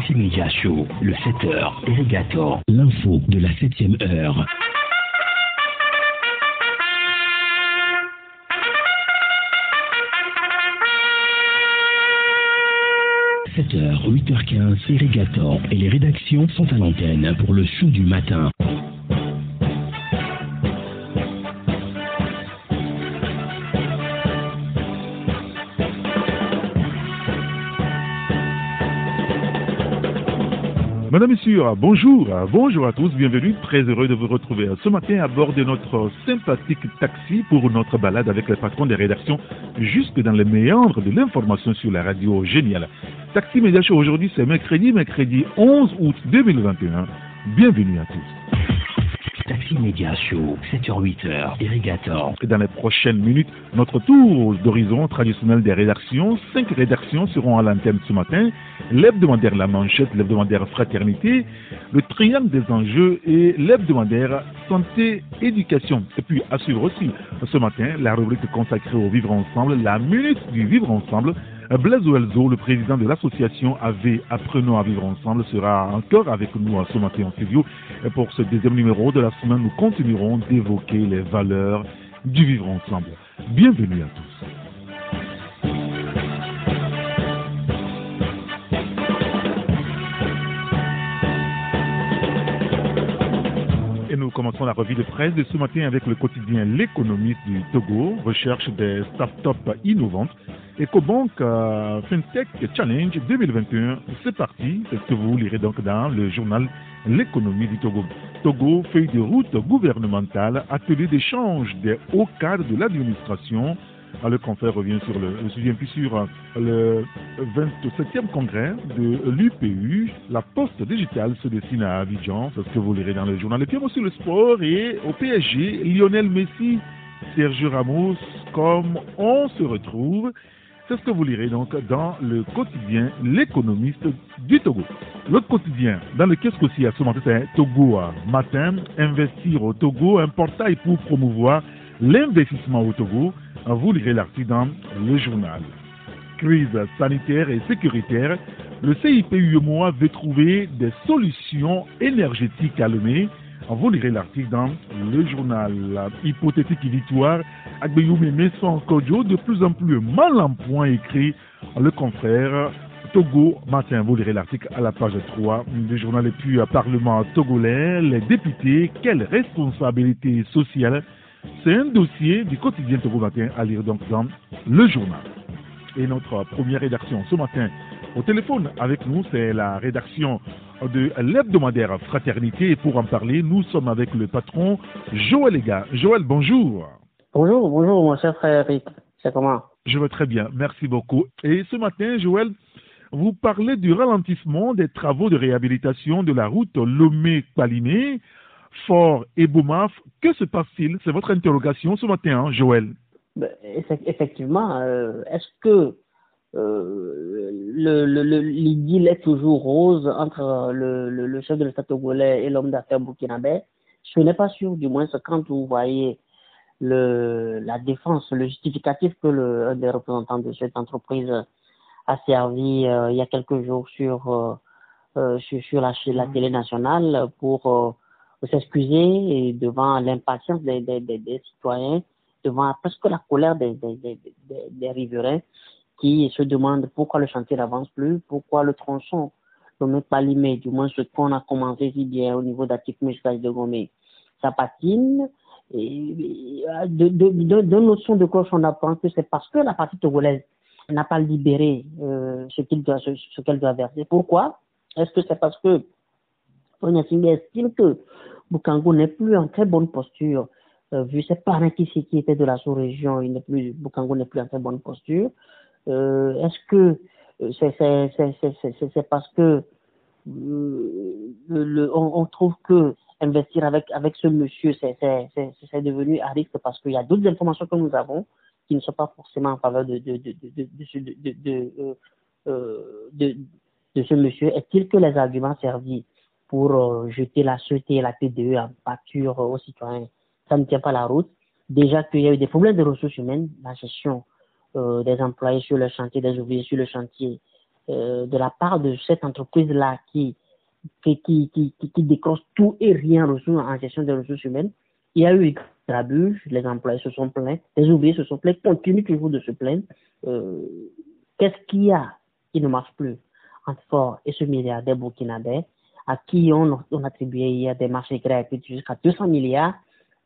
Taxi Media Show, le 7h, Irrigator, l'info de la 7ème heure. « 7h, 8h15, Irrigator et les rédactions sont à l'antenne pour le show du matin. Madame, Monsieur, bonjour, bonjour à tous, bienvenue, très heureux de vous retrouver ce matin à bord de notre sympathique taxi pour notre balade avec le patron des rédactions jusque dans les méandres de l'information sur la radio géniale. Taxi Média aujourd'hui c'est mercredi, mercredi 11 août 2021. Bienvenue à tous. Taxi Média Show, 7h-8h, Irrigator. Dans les prochaines minutes, notre tour d'horizon traditionnel des rédactions. Cinq rédactions seront à l'antenne ce matin. L'hebdomadaire La Manchette, l'hebdomadaire Fraternité, le triangle des enjeux et l'hebdomadaire Santé, Éducation. Et puis à suivre aussi ce matin la rubrique consacrée au vivre ensemble, la minute du vivre ensemble. Blaise Ouelzo, le président de l'association AV Apprenons à vivre ensemble, sera encore avec nous ce matin en studio. Pour ce deuxième numéro de la semaine, nous continuerons d'évoquer les valeurs du vivre ensemble. Bienvenue à tous. Nous commençons la revue de presse de ce matin avec le quotidien L'économiste du Togo, recherche des start-up innovantes. EcoBank euh, FinTech Challenge 2021, c'est parti, c'est ce que vous lirez donc dans le journal L'économie du Togo? Togo, feuille de route gouvernementale, atelier d'échange des hauts cadres de l'administration. Ah, Le confrère revient sur le, sujet, puis sur euh, le 27e congrès de l'UPU. La poste digitale se dessine à Abidjan, c'est ce que vous lirez dans le journal. Et puis aussi le sport et au PSG, Lionel Messi, Sergio Ramos, comme on se retrouve. C'est ce que vous lirez donc dans le quotidien L'économiste du Togo. L'autre quotidien, dans le kiosque aussi à ce matin, c'est Togo matin, investir au Togo, un portail pour promouvoir l'investissement au Togo. Vous lirez l'article dans le journal. Crise sanitaire et sécuritaire, le CIP UMOA veut trouver des solutions énergétiques à. Vous lirez l'article dans le journal. Hypothétique victoire, Agbeyoume Messon Kodjo, de plus en plus mal en point écrit le confrère Togo matin. Vous lirez l'article à la page 3 du journal. Et puis, Parlement togolais, les députés, quelle responsabilité sociale C'est un dossier du quotidien Togo matin à lire donc dans le journal. Et notre première rédaction ce matin au téléphone avec nous, c'est la rédaction de l'hebdomadaire Fraternité. Et pour en parler, nous sommes avec le patron Joël Ega. Joël, bonjour. Bonjour, bonjour, mon cher frère Eric. C'est comment? Je vais très bien, merci beaucoup. Et ce matin, Joël, vous parlez du ralentissement des travaux de réhabilitation de la route Lomé-Palimé, Fort et Boumaf. Que se passe-t-il? C'est votre interrogation ce matin, hein, Joël. Ben, Effectivement, euh, est-ce que euh, le, le, le- l'idylle est toujours rose entre le, le, chef de l'État togolais et l'homme d'affaires burkinabé? Je n'ai pas sûr, du moins, quand vous voyez la défense, le justificatif que le, un des représentants de cette entreprise a servi euh, il y a quelques jours sur, euh, euh, sur, la télé nationale pour s'excuser devant l'impatience des, citoyens, devant presque la colère des, des, riverains qui se demandent pourquoi le chantier n'avance plus, pourquoi le tronçon ne pas limé, du moins ce qu'on a commencé si bien au niveau d'Atikme de Gomé, ça patine. Et, de, de, de, de notion cloche, on apprend que c'est parce que la partie togolaise n'a pas libéré euh, ce qu'elle doit verser. Pourquoi? Est-ce que c'est parce que Onyasingbe estime que Bukango n'est plus en très bonne posture euh, vu ses parents qui, qui étaient de la sous-région, il n'est plus, Bukango n'est plus en très bonne posture. Euh, Est-ce que euh, c'est parce que on, trouve que investir avec avec ce monsieur, c'est devenu à risque parce qu'il y a d'autres informations que nous avons qui ne sont pas forcément en faveur de de de de de- de ce monsieur. Est-il que les arguments servis pour euh, jeter la sûreté et la TDE en pâture aux citoyens, ça ne tient pas la route. Déjà qu'il y a eu des problèmes de ressources humaines, la gestion euh, des employés sur le chantier, des ouvriers sur le chantier de la part de cette entreprise-là qui qui, qui, qui, qui, décroche tout et rien en gestion des ressources humaines, il y a eu grabuge, les employés se sont plaints, les ouvriers se sont plaints, continuent toujours de se plaindre. Qu'est-ce qu'il y a qui ne marche plus entre Ford et ce milliardaire burkinabé? À qui on, on attribuait hier des marchés gratuits jusqu'à 200 milliards.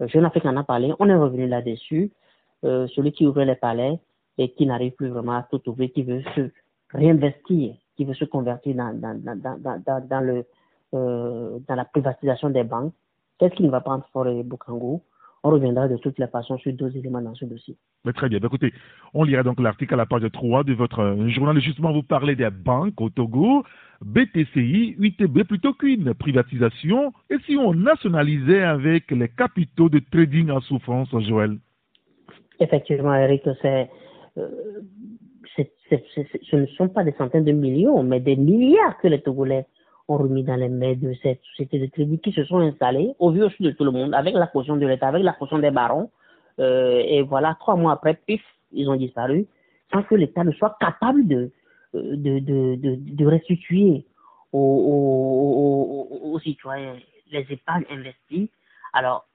Euh, Jeune Afrique en a parlé, on est revenu là-dessus. Euh, celui qui ouvre les palais et qui n'arrive plus vraiment à tout ouvrir, qui veut se réinvestir, qui veut se convertir dans, dans, dans, dans, le, euh, la privatisation des banques. Qu'est-ce qui ne va pas entre Ford et Bukango on reviendra de toutes les façons sur deux éléments dans ce dossier. Mais très bien. Ben, écoutez, on lira donc l'article à la page 3 de votre euh, journal. Justement, vous parlez des banques au Togo, BTCI, UTB plutôt qu'une privatisation. Et si on nationalisait avec les capitaux de trading en souffrance, Joël? Effectivement, Eric, c'est, euh, ce ne sont pas des centaines de millions, mais des milliards que les Togolais ont remis dans les mains de cette société de tribus qui se sont installées au vu aussi de tout le monde, avec la caution de l'État, avec la caution des barons. Euh, et voilà, trois mois après, pif, ils ont disparu, sans que l'État ne soit capable de, de, de, de, de restituer aux, aux, aux, citoyens les épargnes investies. Alors,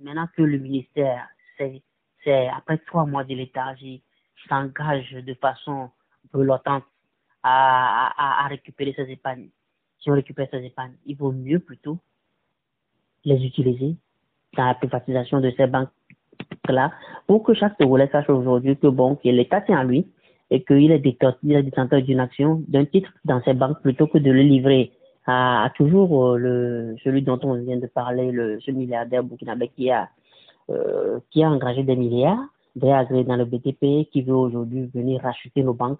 maintenant que le ministère, c'est après trois mois de léthargie, s'engage de façon reluttante à, à, à récupérer ces épargnes si on récupère ces épargnes, il vaut mieux plutôt les utiliser dans la privatisation de ces banques-là pour que chaque Togolais sache aujourd'hui que bon, que l'État tient à lui et qu'il est détenteur d'une action, d'un titre dans ces banques plutôt que de le livrer à, toujours euh, le, celui dont on vient de parler, le, ce milliardaire burkinabé qui a, euh, qui a engagé des milliards, des dans le BTP, qui veut aujourd'hui venir racheter nos banques.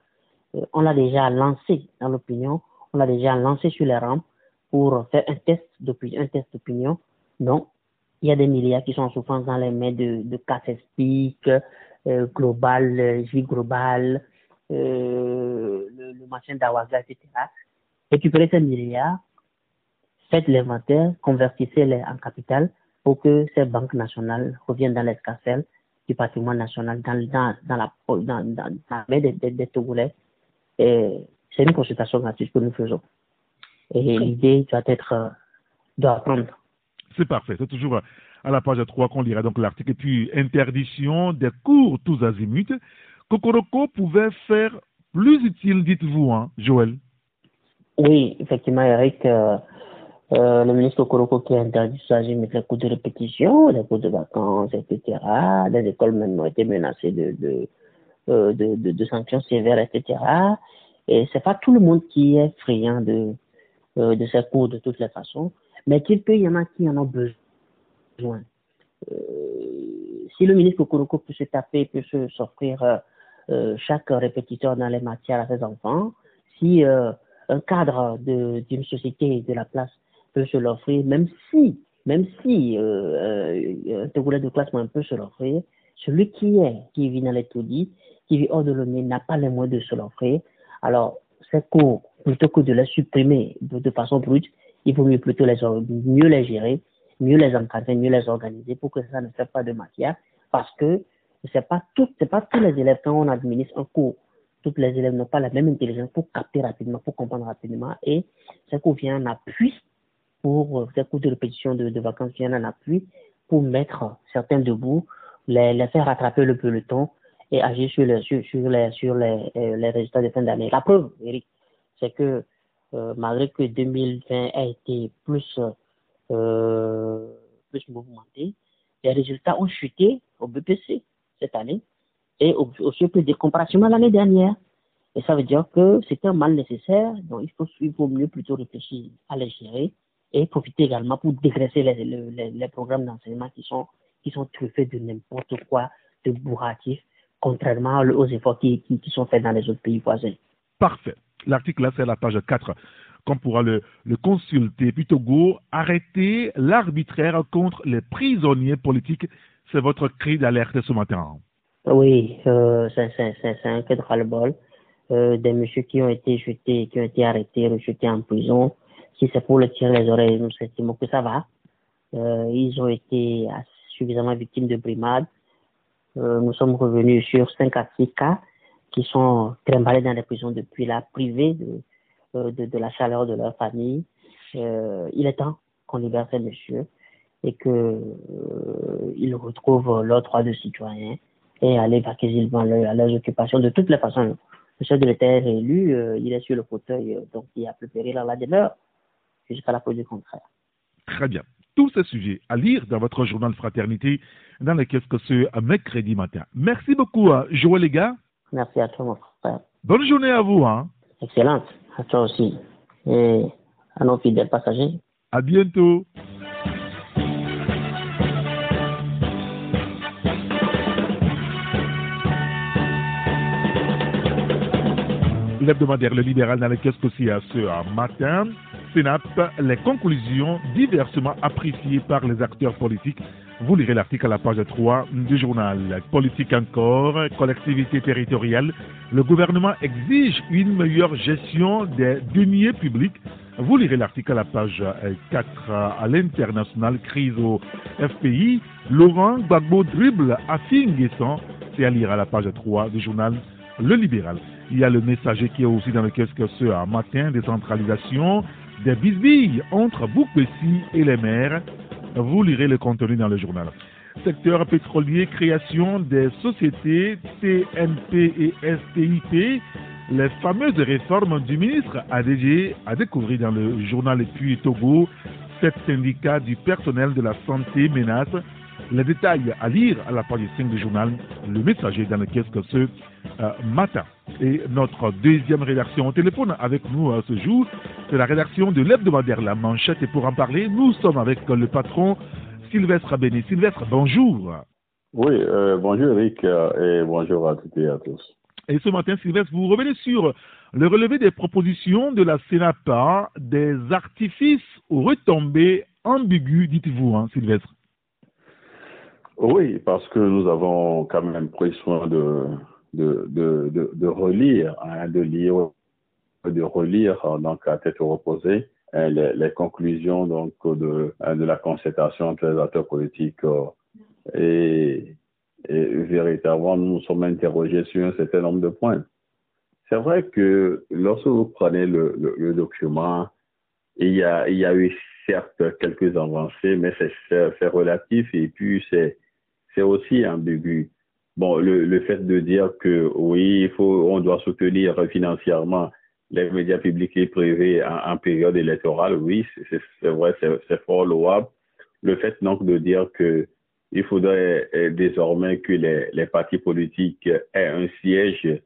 Euh, on l'a déjà lancé dans l'opinion on l'a déjà lancé sur les rampes pour faire un test d'opinion. Un test d'opinion. Non, il y a des milliards qui sont en souffrance dans les mains de, de Speak, euh, Global, J Global, euh, le, le machin d'Awaga, etc. Récupérez ces milliards, faites l'inventaire, convertissez-les en capital pour que ces banques nationales reviennent dans l'escarcelle du patrimoine national, dans, dans, dans, la, dans, dans, la main des, des, des Togolais. Et c'est une consultation gratuite que nous faisons. Et l'idée doit être euh, d'apprendre. C'est parfait. C'est toujours euh, à la page 3 qu'on lira donc l'article. Et puis, interdiction des cours tous azimuts. Kokoroko pouvait faire plus utile, dites-vous, hein, Joël Oui, effectivement, Eric. Euh, le ministre Kokoroko qui a interdit tous azimuts les cours de répétition, les cours de vacances, etc. Les écoles même ont été menacées de, de, de, de, de sanctions sévères, etc. Et c'est pas tout le monde qui est friand de, euh, de ces cours de toutes les façons, mais qu'il peut y en a qui en ont besoin. Euh, si le ministre Kokoroko peut se taper, peut s'offrir euh, chaque répétiteur dans les matières à ses enfants, si un cadre d'une société de la place peut se l'offrir, même si, même si un Togolais de classe moyenne peut se l'offrir, celui qui est, qui vit dans les taudis, qui vit hors de l'ONU, n'a pas les moyens de se l'offrir, alors, ces cours, plutôt que de les supprimer de, façon brute, il vaut mieux plutôt les, mieux les gérer, mieux les encadrer, mieux les organiser pour que ça ne fait pas de matière. Parce que c'est pas tout, c'est pas tous les élèves, quand on administre un cours, tous les élèves n'ont pas la même intelligence pour capter rapidement, pour comprendre rapidement. Et ces cours viennent en appui pour, ces cours de répétition de, vacances viennent en appui pour mettre certains debout, les, les faire rattraper le peloton et agir sur les, sur, les, sur les, euh, les résultats de fin d'année. La preuve, Eric, c'est que euh, malgré que 2020 a été plus, euh, plus mouvementé, les résultats ont chuté au BPC cette année et aussi plus de comparativement à l'année dernière. Et ça veut dire que c'est un mal nécessaire, donc il faut, il faut mieux plutôt réfléchir à les gérer et profiter également pour dégraisser les, les, les programmes d'enseignement qui sont, qui sont truffés de n'importe quoi, de bourratifs, contrairement aux efforts qui, qui, sont faits dans les autres pays voisins. Parfait. L'article là, c'est la page 4 qu'on pourra le, le consulter. Puis Togo, arrêter l'arbitraire contre les prisonniers politiques. C'est votre cri d'alerte ce matin. Oui, euh, c'est un cas de ras-le-bol. Euh, des messieurs qui ont été jetés, qui ont été arrêtés, rejetés en prison. Si c'est pour le tirer les oreilles, nous estimons que ça va. Euh, ils ont été suffisamment victimes de brimades. Euh, nous sommes revenus sur 5 à 6 cas qui sont trimballés dans les prisons depuis la privée de, de, de, la chaleur de leur famille. il est temps qu'on libère ces messieurs et qu'ils retrouvent leur droit de citoyen et aller vaquer à leurs occupations de toutes les façons. Le chef de l'État est élu, il est sur le fauteuil, donc il a plus péril à la demeure jusqu'à la pause du contraire. Très bien. Tous ces sujets à lire dans votre journal Fraternité dans le Qu'est-ce que ce mercredi matin. Merci beaucoup, Joël les gars. Merci à toi, mon frère. Bonne journée à vous. Hein. Excellente. À toi aussi. Et à nos fidèles passagers. À bientôt. Le Libéral dans le Qu'est-ce que c'est à ce matin Sénat les conclusions diversement appréciées par les acteurs politiques. Vous lirez l'article à la page 3 du journal. Politique encore, collectivité territoriale. Le gouvernement exige une meilleure gestion des deniers publics. Vous lirez l'article à la page 4 à l'international, crise au FPI. Laurent Gbagbo dribble à Finguesson. C'est à lire à la page 3 du journal Le Libéral. Il y a le messager qui est aussi dans le kiosque ce matin, décentralisation, des bisbilles entre Boukbessi et les maires. Vous lirez le contenu dans le journal. Secteur pétrolier, création des sociétés TNP et STIP. Les fameuses réformes du ministre ADG à découvrir dans le journal Puy Togo. Sept syndicats du personnel de la santé menacent les détails à lire à la page 5 du journal Le Messager dans le kiosque ce euh, matin. Et notre deuxième rédaction au téléphone avec nous euh, ce jour, c'est la rédaction de l'hebdomadaire La Manchette. Et pour en parler, nous sommes avec le patron Sylvestre Abéni. Sylvestre, bonjour. Oui, euh, bonjour Eric et bonjour à toutes et à tous. Et ce matin, Sylvestre, vous revenez sur le relevé des propositions de la Sénapa, des artifices aux retombées ambiguës, dites-vous, hein, Sylvestre. Oui, parce que nous avons quand même pris soin de, de, de, de, relire, hein, de lire, de relire donc à tête reposée hein, les, conclusions donc de, hein, de la concertation entre les acteurs politiques euh, et, et, véritablement nous nous sommes interrogés sur un certain nombre de points. C'est vrai que lorsque vous prenez le, le, le, document, il y, a, il y a eu certes quelques avancées, mais c'est relatif et puis c'est c'est aussi ambigu. Bon, le, fait de dire que oui, il faut, on doit soutenir financièrement les médias publics et privés en, période électorale, oui, c'est vrai, c'est fort louable. Le fait donc de dire que il faudrait euh, désormais que les, partis politiques aient un siège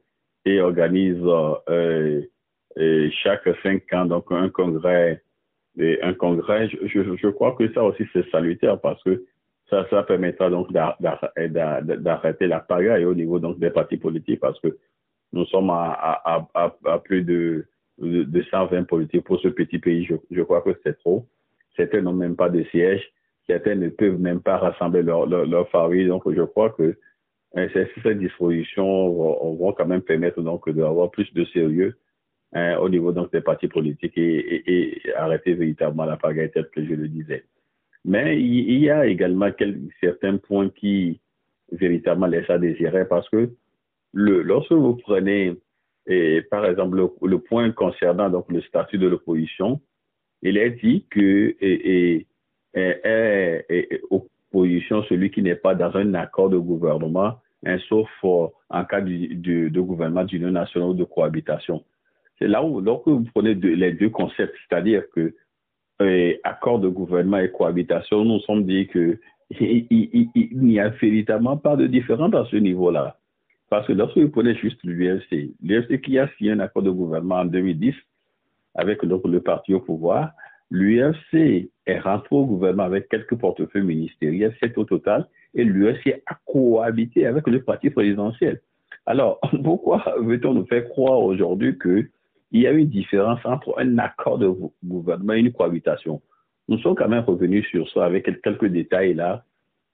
et organisent euh, euh chaque cinq ans donc un congrès, un congrès. Je crois que ça aussi c'est salutaire parce que ça, permettra donc d'arrêter la pagaille au niveau donc des partis politiques parce que nous sommes à, plus de, de, 120 politiques pour ce petit pays. Je, crois que c'est trop. Certains n'ont même pas de siège. Certains ne peuvent même pas rassembler leur, leur, famille. Donc, je crois que hein, ces, dispositions vont, quand même permettre donc d'avoir plus de sérieux hein, au niveau donc des partis politiques et, et arrêter véritablement la pagaille telle que je le disais. Mais il y a également certains points qui véritablement laissent à désirer parce que le, lorsque vous prenez, par exemple, le, point concernant donc le statut de l'opposition, il est dit que et, et, opposition celui qui n'est pas dans un accord de gouvernement, hein, sauf en cas de gouvernement d'union nationale ou de cohabitation. C'est là où, lorsque vous prenez les deux concepts, c'est-à-dire que accord de gouvernement et cohabitation, nous sommes dit que il, n'y a véritablement pas de différence à ce niveau-là. Parce que lorsque vous prenez juste l'UFC, l'UFC qui a signé un accord de gouvernement en 2010 avec donc, le parti au pouvoir, l'UFC est rentré au gouvernement avec quelques portefeuilles ministériels, c'est au total, et l'UFC a cohabité avec le parti présidentiel. Alors, pourquoi veut-on nous faire croire aujourd'hui que il y a une différence entre un accord de gouvernement et une cohabitation. Nous sommes quand même revenus sur ça avec quelques détails là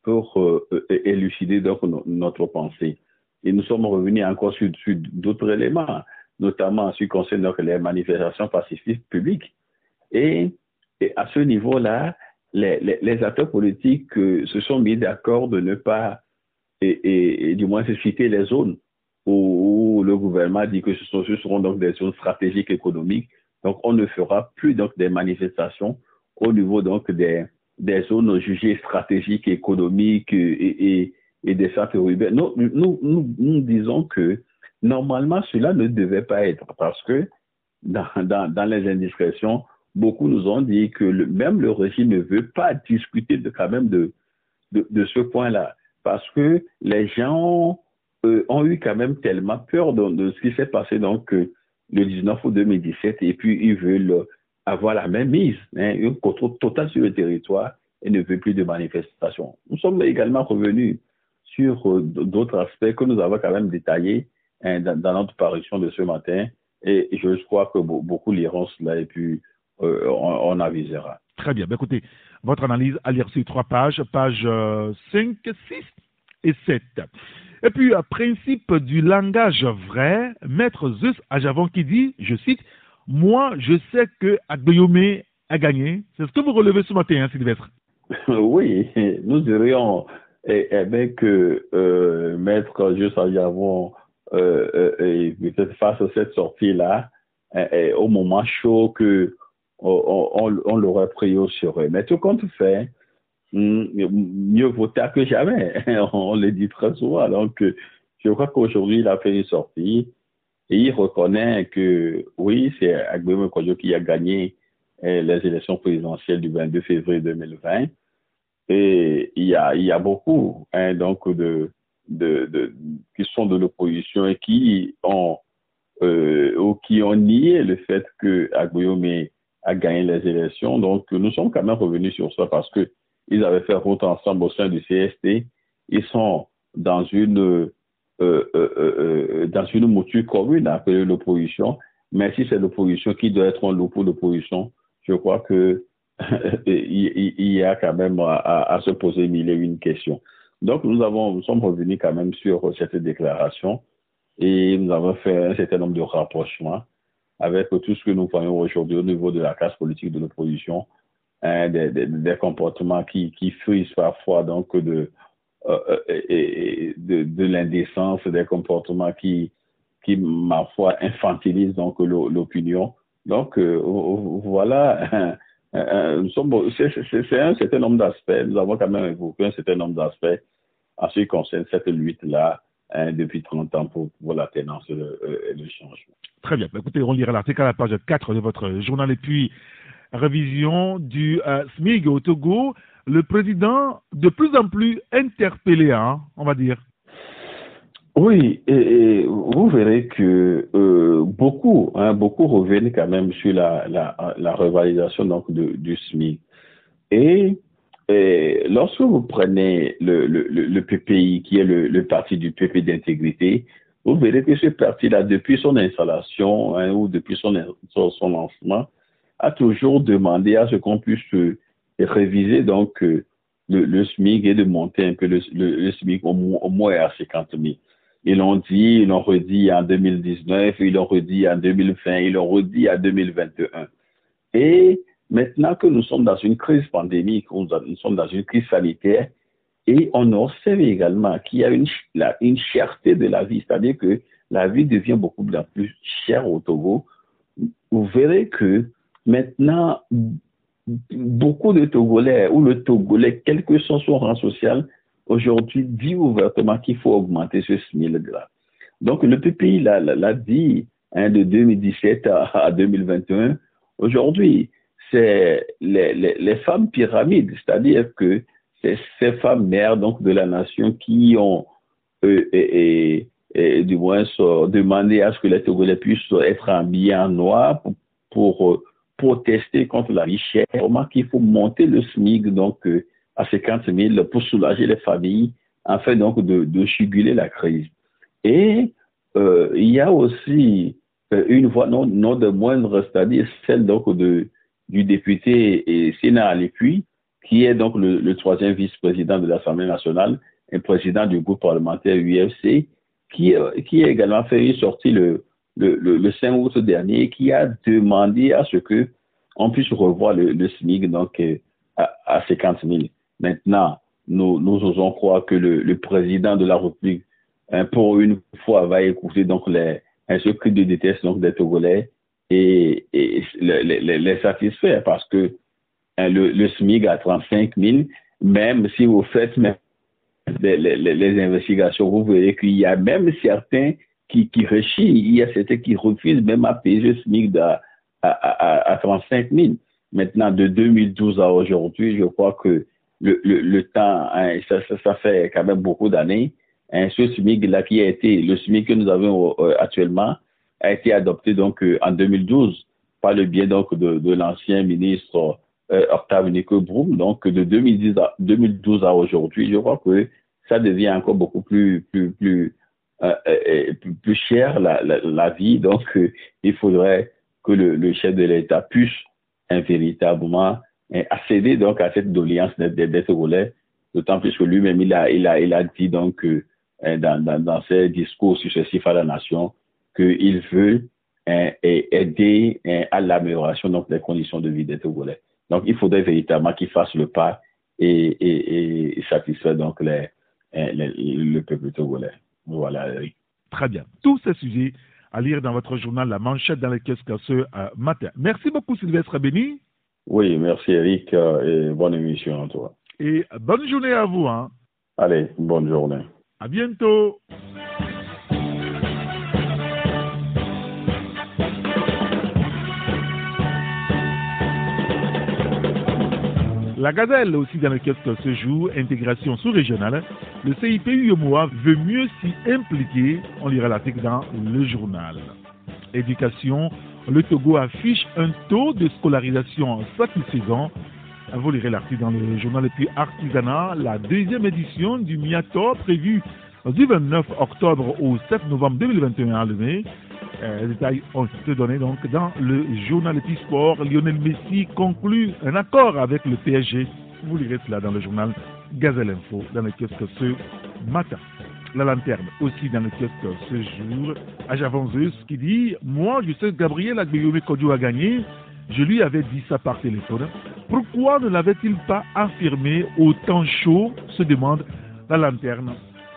pour euh, élucider donc notre pensée. Et nous sommes revenus encore sur, d'autres éléments, notamment en ce qui concerne les manifestations pacifiques publiques. Et, à ce niveau-là, les, acteurs politiques euh, se sont mis d'accord de ne pas, et, et, du moins, citer les zones où, le gouvernement dit que ce, ce seront donc des zones stratégiques économiques. Donc, on ne fera plus donc des manifestations au niveau donc des, des zones jugées stratégiques, économiques et, et, et des centres urbains. Nous, nous, nous, nous, disons que normalement, cela ne devait pas être parce que dans, dans, les indiscrétions, beaucoup nous ont dit que même le régime ne veut pas discuter de, quand même de, de, de ce point-là parce que les gens euh, ont eu quand même tellement peur de, ce qui s'est passé donc euh, le 19 août 2017 et puis ils veulent avoir la même mise, hein, un contrôle total sur le territoire et ne veut plus de manifestations. Nous sommes également revenus sur euh, d'autres aspects que nous avons quand même détaillés hein, dans, notre parution de ce matin et je crois que beaucoup liront cela et puis on, avisera. Très bien. Ben, écoutez, votre analyse à lire sur trois pages, pages 5, euh, 6 et 7. Et puis, principe du langage vrai, Maître Zeus Ajavon qui dit, je cite, Moi, je sais que Agbeyome a gagné. C'est ce que vous relevez ce matin, hein, Sylvestre. Oui, nous dirions eh, eh que euh, Maître Zeus Ajavon, euh, euh, cette sortie-là, eh, eh, au moment chaud que on, l'aurait pris au sérieux. Mais tout compte fait, mieux vaut tard que jamais. On le dit très souvent. Donc, je crois qu'aujourd'hui, il a fait une sortie et il reconnaît que oui, c'est Agbemi Kodjo qui a gagné eh, les élections présidentielles du 22 février 2020. Et il y a, beaucoup hein, donc de, de, de, qui sont de l'opposition et qui ont euh, ou qui ont nié le fait que Agbemi a gagné les élections. Donc, nous sommes quand même revenus sur ça parce que ils avaient fait route ensemble au sein du CST. Ils sont dans une, euh, euh, euh, dans une mouture commune appelée l'opposition. Mais si c'est l'opposition qui doit être un loup pour l'opposition, je crois que il, y a quand même à, se poser mille et une questions. Donc, nous avons, nous sommes revenus quand même sur cette déclaration et nous avons fait un certain nombre de rapprochements avec tout ce que nous voyons aujourd'hui au niveau de la classe politique de l'opposition hein, des, des, comportements qui, qui frisent parfois donc de, euh, euh de, de l'indécence, des comportements qui, qui ma foi infantilisent donc l'opinion. Donc euh, voilà, c'est un certain nombre d'aspects. Nous avons quand même évoqué un certain nombre d'aspects en ce qui concerne cette lutte-là hein, depuis 30 ans pour, pour la tenance et le, le, changement. Très bien. Écoutez, on lira l'article à la page 4 de votre journal et puis révision du euh, SMIG au Togo, le président de plus en plus interpellé, hein, on va dire. Oui, et, vous verrez que euh, beaucoup, hein, beaucoup reviennent quand même sur la, la, revalidation donc du SMIC. Et, lorsque vous prenez le, PPI, qui est le, parti du PP d'intégrité, vous verrez que ce parti-là, depuis son installation hein, ou depuis son lancement, a toujours demandé à ce qu'on puisse euh, réviser donc euh, le, le, SMIC et de monter un peu le, le, SMIC au, moins à 50 000. Ils l'ont dit, ils l'ont redit en 2019, ils l'ont redit en 2020, ils l'ont redit en 2021. Et maintenant que nous sommes dans une crise pandémique, nous sommes dans une crise sanitaire, et on observe également qu'il y a une, une cherté de la vie, c'est-à-dire que la vie devient beaucoup plus chère au Togo. Vous verrez que Maintenant, beaucoup de Togolais ou le Togolais, quel que soit son rang social, aujourd'hui dit ouvertement qu'il faut augmenter ce SMIL-là. Donc, le PPI l'a dit hein, de 2017 à, 2021. Aujourd'hui, c'est les, les, femmes pyramides, c'est-à-dire que c'est ces femmes mères donc, de la nation qui ont euh, et, et, du moins demandé à ce que les Togolais puissent être habillés en noir pour, pour protester contre la chère, comment qu'il faut monter le SMIC donc euh, à 50 000 pour soulager les familles afin donc de, de juguler la crise. Et euh, il y a aussi euh, une voix non, non de moindre, c'est-à-dire celle donc de, du député et Sénat Alépuy, qui est donc le, le troisième vice-président de l'Assemblée nationale et président du groupe parlementaire UFC, qui, qui a également fait une sortie le, le, le, 5 août dernier qui a demandé à ce que on puisse revoir le, le SMIC donc, euh, à, à 50 000. Maintenant, nous, nous osons croire que le, le président de la République hein, pour une fois, va écouter donc les, ce cri de déteste donc, des Togolais et, et les, les, les, satisfaire parce que hein, le, le, SMIC à 35 000, même si vous faites même les, les investigations, vous verrez qu'il y a même certains qui, qui réchient, il y a certains qui refusent même à payer le SMIC à, à, à, à 35 000. Maintenant, de 2012 à aujourd'hui, je crois que le, le, le temps, hein, ça, ça, ça, fait quand même beaucoup d'années. Hein, ce SMIC-là qui a été, le SMIC que nous avons euh, actuellement, a été adopté donc euh, en 2012 par le biais donc de, de l'ancien ministre euh, Octave Nico Broum. Donc de 2010 à, 2012 à aujourd'hui, je crois que ça devient encore beaucoup plus plus plus euh, euh plus, plus, cher la, vie. Donc il faudrait que le, chef de l'État puisse véritablement accéder donc à cette doléance des relais, d'autant plus que lui-même il a, dit donc dans, dans, dans ses discours successifs à la nation qu'il veut aider à l'amélioration des conditions de vie des Togolais. Donc il faudrait véritablement qu'il fasse le pas et, et, satisfaire donc le peuple togolais. Voilà. Très bien. Tous ces sujets à lire dans votre journal La Manchette dans les kiosques ce matin. Merci beaucoup Sylvestre Béni. Oui, merci Eric et bonne émission à toi. Et bonne journée à vous. Hein. Allez, bonne journée. À bientôt. La gazelle aussi dans le kiosque ce jour, intégration sous-régionale. Le CIP UMOA veut mieux s'y impliquer. On lira l'article dans le journal. Éducation, le Togo affiche un taux de scolarisation satisfaisant. Vous lirez l'article dans le journal et puis artisanat, la deuxième édition du MIATO prévue du 29 octobre au 7 novembre 2021 à Lemay. Euh, les détails ont été donnés donc dans le journal Petit Sport. Lionel Messi conclut un accord avec le PSG. Vous lirez cela dans le journal Gazelle Info, dans le kiosque ce matin. La lanterne aussi dans le kiosque ce jour. Ajavanzeus qui dit Moi, je sais que Gabriel Agbeyome Kodjo a gagné. Je lui avais dit ça par téléphone. Pourquoi ne l'avait-il pas affirmé au temps chaud? se demande la lanterne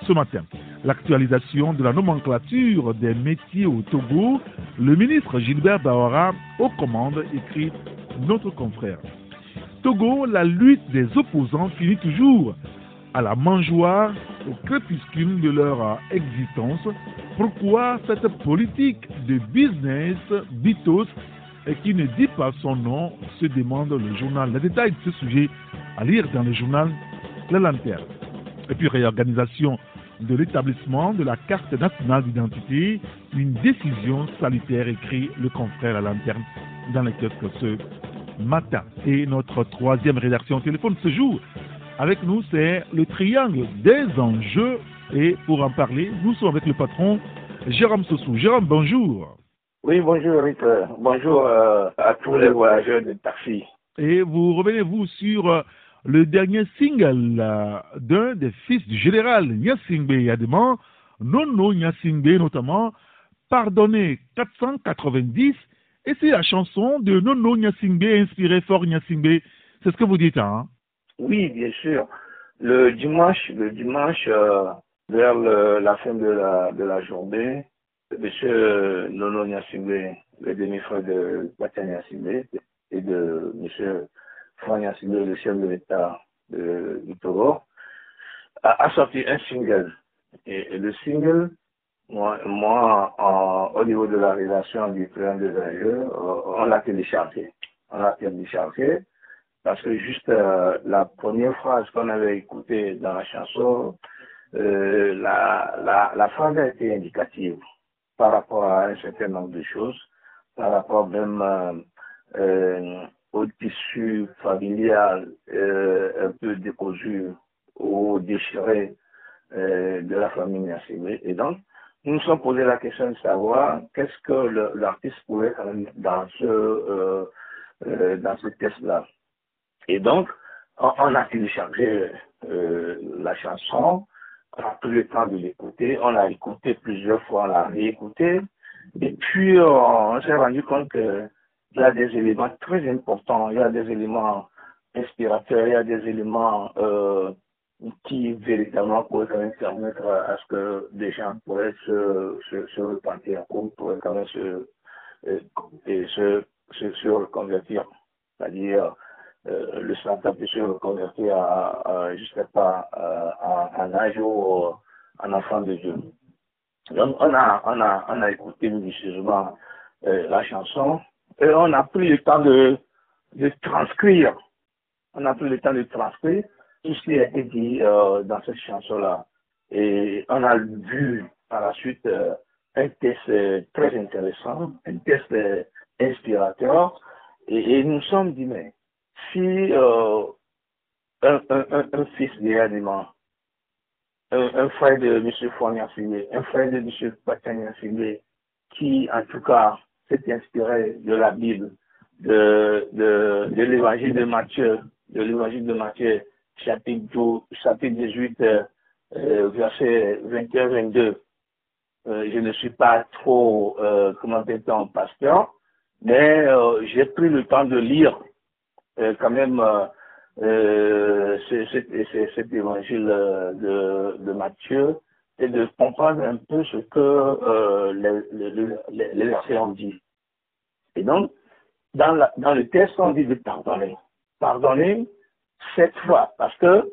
ce matin. L'actualisation de la nomenclature des métiers au Togo, le ministre Gilbert Bahora aux commandes écrit notre confrère. Togo, la lutte des opposants finit toujours à la mangeoire, au crépuscule de leur existence. Pourquoi cette politique de business bitos et qui ne dit pas son nom se demande le journal. Les détails de ce sujet à lire dans le journal La Lanterne. Et puis réorganisation de l'établissement de la carte nationale d'identité, une décision salutaire, écrit le confrère à l'interne dans les kiosques ce matin. Et notre troisième rédaction téléphone ce jour avec nous, c'est le triangle des enjeux. Et pour en parler, nous sommes avec le patron Jérôme Sossou. Jérôme, bonjour. Oui, bonjour Eric. Bonjour euh, à tous les voyageurs de taxi. Et vous revenez-vous sur euh, le dernier single euh, d'un des fils du général Nyasingbe Yadema, Nono Nyasingbe notamment, Pardonné 490, et c'est la chanson de Nono Nyasingbe inspirée fort Nyasingbe. C'est ce que vous dites, hein? Oui, bien sûr. Le dimanche, le dimanche euh, vers la fin de la, journée, M. Nono Nyasingbe, le demi-frère de Batia Nyasingbe, et de M. Franck le chef de l'État du Togo, a, sorti un single. Et, le single, moi, moi au niveau de la rédaction du plan de enjeux, on l'a téléchargé. On l'a téléchargé parce que juste euh, la première phrase qu'on avait écoutée dans la chanson, euh, la, la, phrase a été indicative par rapport à un certain nombre de choses, par rapport même euh, euh au tissu familial euh, un peu décousu ou déchiré euh, de la famille Nassibé. Et donc, nous nous sommes posé la question de savoir qu'est-ce que l'artiste pouvait faire dans ce, euh, euh, dans ce test-là. Et donc, on, on a téléchargé euh, la chanson, on a pris le temps de l'écouter, on l'a écouté plusieurs fois, on l'a réécouté, et puis on s'est rendu compte que il y a des éléments très importants, il y a des éléments inspirateurs, il y a des éléments euh, qui véritablement pourrait quand même permettre à ce que des gens pourraient se, se, se repentir, ou pourraient quand même se, euh, se, se, se reconvertir. C'est-à-dire, euh, le startup peut se reconvertir à, à je sais pas, à, un âge ou un enfant de Dieu. Donc, on a, on a, on a écouté minutieusement euh, la chanson et on a pris le temps de, de transcrire. On a pris le temps de transcrire tout ce qui a été dit euh, dans cette chanson-là. Et on a vu par la suite euh, un test euh, très intéressant, un test inspirateur. Et, et, nous sommes dit, mais si un, un, un, fils d'élément, un, un, frère de M. Fournier un frère de M. Patania qui en tout cas s'est inspiré de la Bible, de, l'évangile de Matthieu, de l'évangile de Matthieu, chapitre, chapitre 18, euh, verset 21-22. Euh, je ne suis pas trop, euh, comment dire, pasteur, mais euh, j'ai pris le temps de lire euh, quand même euh, cet évangile de, Matthieu et de comprendre un peu ce que les, les versets ont dit. Et donc, dans, le texte, on dit de pardonner. Pardonner cette fois, parce que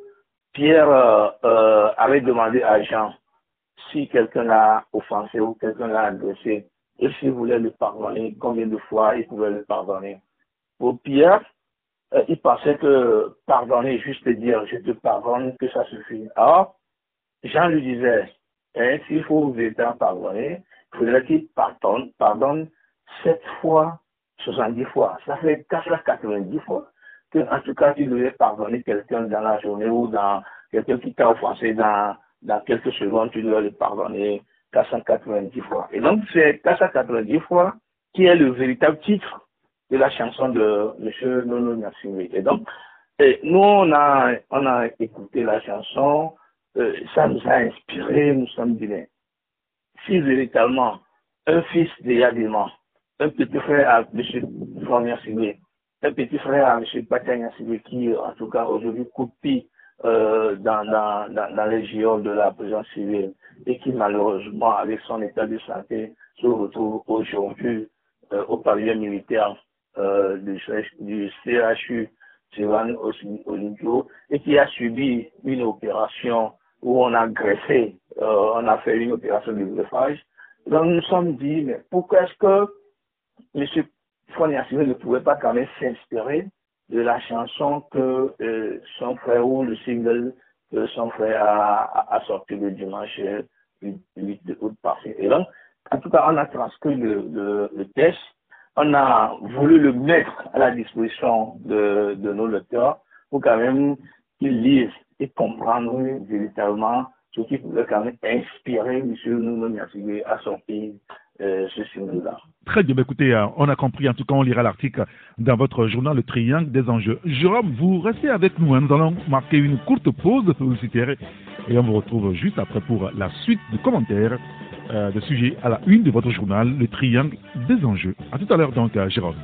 Pierre euh, euh, avait demandé à Jean si quelqu'un l'a offensé ou quelqu'un l'a agressé, et s'il voulait le pardonner, combien de fois il pouvait le pardonner. Pour Pierre, euh, il pensait que pardonner, juste dire je te pardonne, que ça suffit. Alors, Jean lui disait, hein, s'il faut véritablement pardonner, il faudrait qu'il pardonne, pardonne sept fois, 70 fois. Ça fait 490 fois que, en tout cas, tu devais pardonner quelqu'un dans la journée ou dans quelqu'un qui t'a offensé dans, dans quelques secondes, tu dois le pardonner 490 fois. Et donc, c'est 490 fois qui est le véritable titre de la chanson de M. Nono Nassimi. Et donc, nous, on a, on a écouté la chanson, euh, ça nous a inspiré, nous sommes dit, si véritablement un fils de Yadima, un petit frère à M. Fournier un petit frère à M. Patania qui, en tout cas, aujourd'hui, copie euh, dans, dans, dans, dans, les géants de la prison civile et qui, malheureusement, avec son état de santé, se retrouve aujourd'hui euh, au pavillon militaire euh, du, du CHU Sivan et qui a subi une opération où on a greffé, euh, on a fait une opération de greffage. Donc nous nous sommes dit, mais pourquoi est-ce que M. Fournier ne pouvait pas quand même s'inspirer de la chanson que euh, son frère ou le single que son frère a, sorti le dimanche 8 août passé. Et donc, en tout cas, on a transcrit le, le, test, on a voulu le mettre à la disposition de, nos lecteurs pour quand même qu'ils lisent et comprennent véritablement ce qui pouvait quand même inspirer M. Nouno Niasigwe à sortir euh. Très bien, écoutez, euh, on a compris, en tout cas, on lira l'article dans votre journal Le Triangle des enjeux. Jérôme, vous restez avec nous, hein. nous allons marquer une courte pause publicitaire et on vous retrouve juste après pour la suite de commentaires euh, de sujets à la une de votre journal Le Triangle des enjeux. À tout à l'heure donc, Jérôme.